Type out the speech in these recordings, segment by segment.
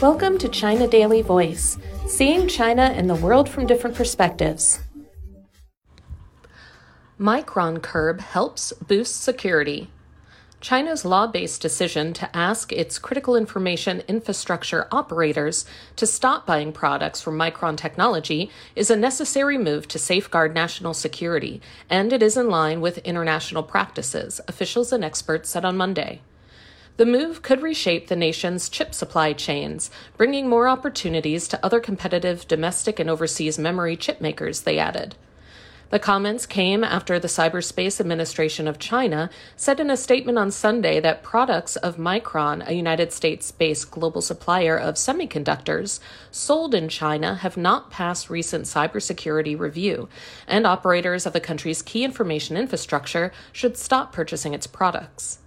Welcome to China Daily Voice, seeing China and the world from different perspectives. Micron curb helps boost security. China's law based decision to ask its critical information infrastructure operators to stop buying products from Micron Technology is a necessary move to safeguard national security, and it is in line with international practices, officials and experts said on Monday. The move could reshape the nation's chip supply chains, bringing more opportunities to other competitive domestic and overseas memory chip makers, they added. The comments came after the Cyberspace Administration of China said in a statement on Sunday that products of Micron, a United States based global supplier of semiconductors, sold in China have not passed recent cybersecurity review, and operators of the country's key information infrastructure should stop purchasing its products.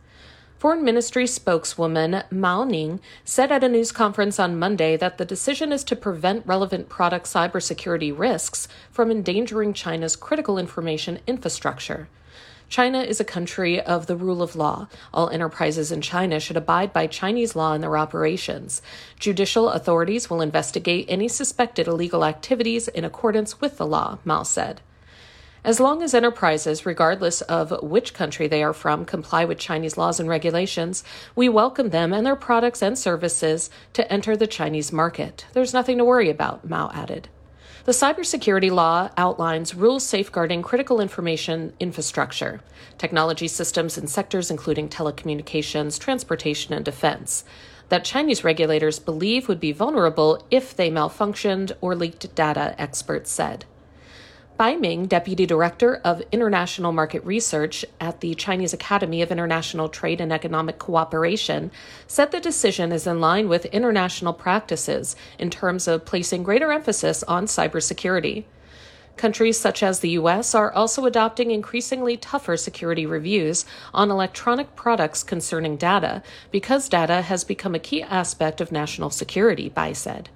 Foreign Ministry spokeswoman Mao Ning said at a news conference on Monday that the decision is to prevent relevant product cybersecurity risks from endangering China's critical information infrastructure. China is a country of the rule of law. All enterprises in China should abide by Chinese law in their operations. Judicial authorities will investigate any suspected illegal activities in accordance with the law, Mao said. As long as enterprises, regardless of which country they are from, comply with Chinese laws and regulations, we welcome them and their products and services to enter the Chinese market. There's nothing to worry about, Mao added. The cybersecurity law outlines rules safeguarding critical information infrastructure, technology systems in sectors including telecommunications, transportation, and defense, that Chinese regulators believe would be vulnerable if they malfunctioned or leaked data, experts said. Bai Ming, Deputy Director of International Market Research at the Chinese Academy of International Trade and Economic Cooperation, said the decision is in line with international practices in terms of placing greater emphasis on cybersecurity. Countries such as the US are also adopting increasingly tougher security reviews on electronic products concerning data because data has become a key aspect of national security, Bai said.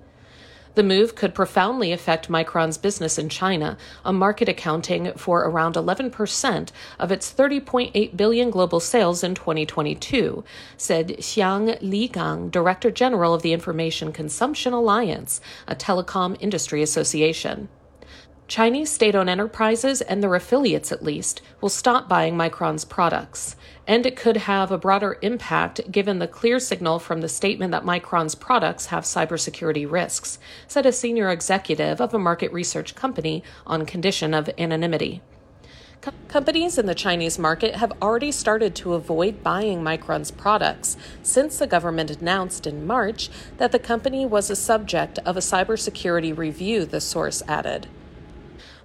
The move could profoundly affect Micron's business in China, a market accounting for around 11% of its 30.8 billion global sales in 2022, said Xiang Ligang, Director General of the Information Consumption Alliance, a telecom industry association. Chinese state owned enterprises and their affiliates, at least, will stop buying Micron's products. And it could have a broader impact given the clear signal from the statement that Micron's products have cybersecurity risks, said a senior executive of a market research company on condition of anonymity. companies in the Chinese market have already started to avoid buying Micron's products since the government announced in March that the company was a subject of a cybersecurity review, the source added.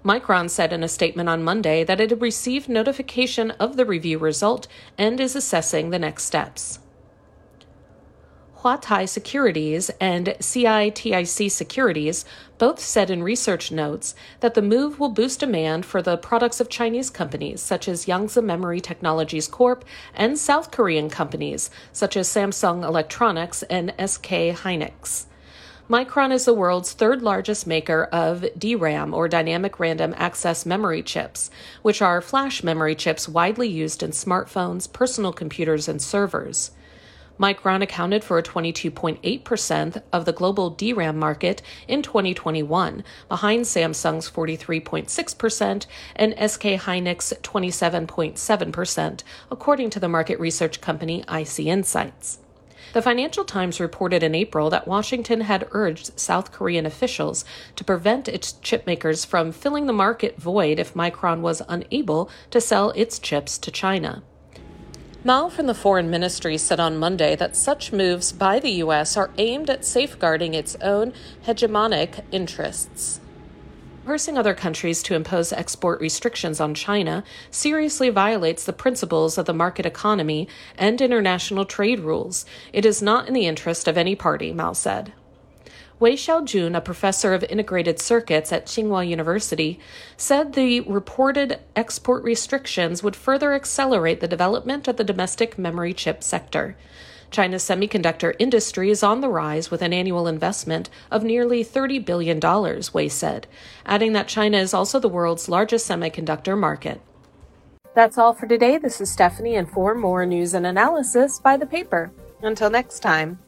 Micron said in a statement on Monday that it had received notification of the review result and is assessing the next steps. Huatai Securities and CITIC Securities both said in research notes that the move will boost demand for the products of Chinese companies such as Yangtze Memory Technologies Corp and South Korean companies such as Samsung Electronics and SK Hynix. Micron is the world's third largest maker of DRAM or dynamic random access memory chips, which are flash memory chips widely used in smartphones, personal computers, and servers. Micron accounted for 22.8% of the global DRAM market in 2021, behind Samsung's 43.6% and SK Hynix 27.7%, according to the market research company IC Insights. The Financial Times reported in April that Washington had urged South Korean officials to prevent its chipmakers from filling the market void if Micron was unable to sell its chips to China. Mao from the Foreign Ministry said on Monday that such moves by the U.S. are aimed at safeguarding its own hegemonic interests. Forcing other countries to impose export restrictions on China seriously violates the principles of the market economy and international trade rules. It is not in the interest of any party, Mao said. Wei Shaojun, a professor of integrated circuits at Tsinghua University, said the reported export restrictions would further accelerate the development of the domestic memory chip sector. China's semiconductor industry is on the rise with an annual investment of nearly $30 billion, Wei said, adding that China is also the world's largest semiconductor market. That's all for today. This is Stephanie, and for more news and analysis, buy the paper. Until next time.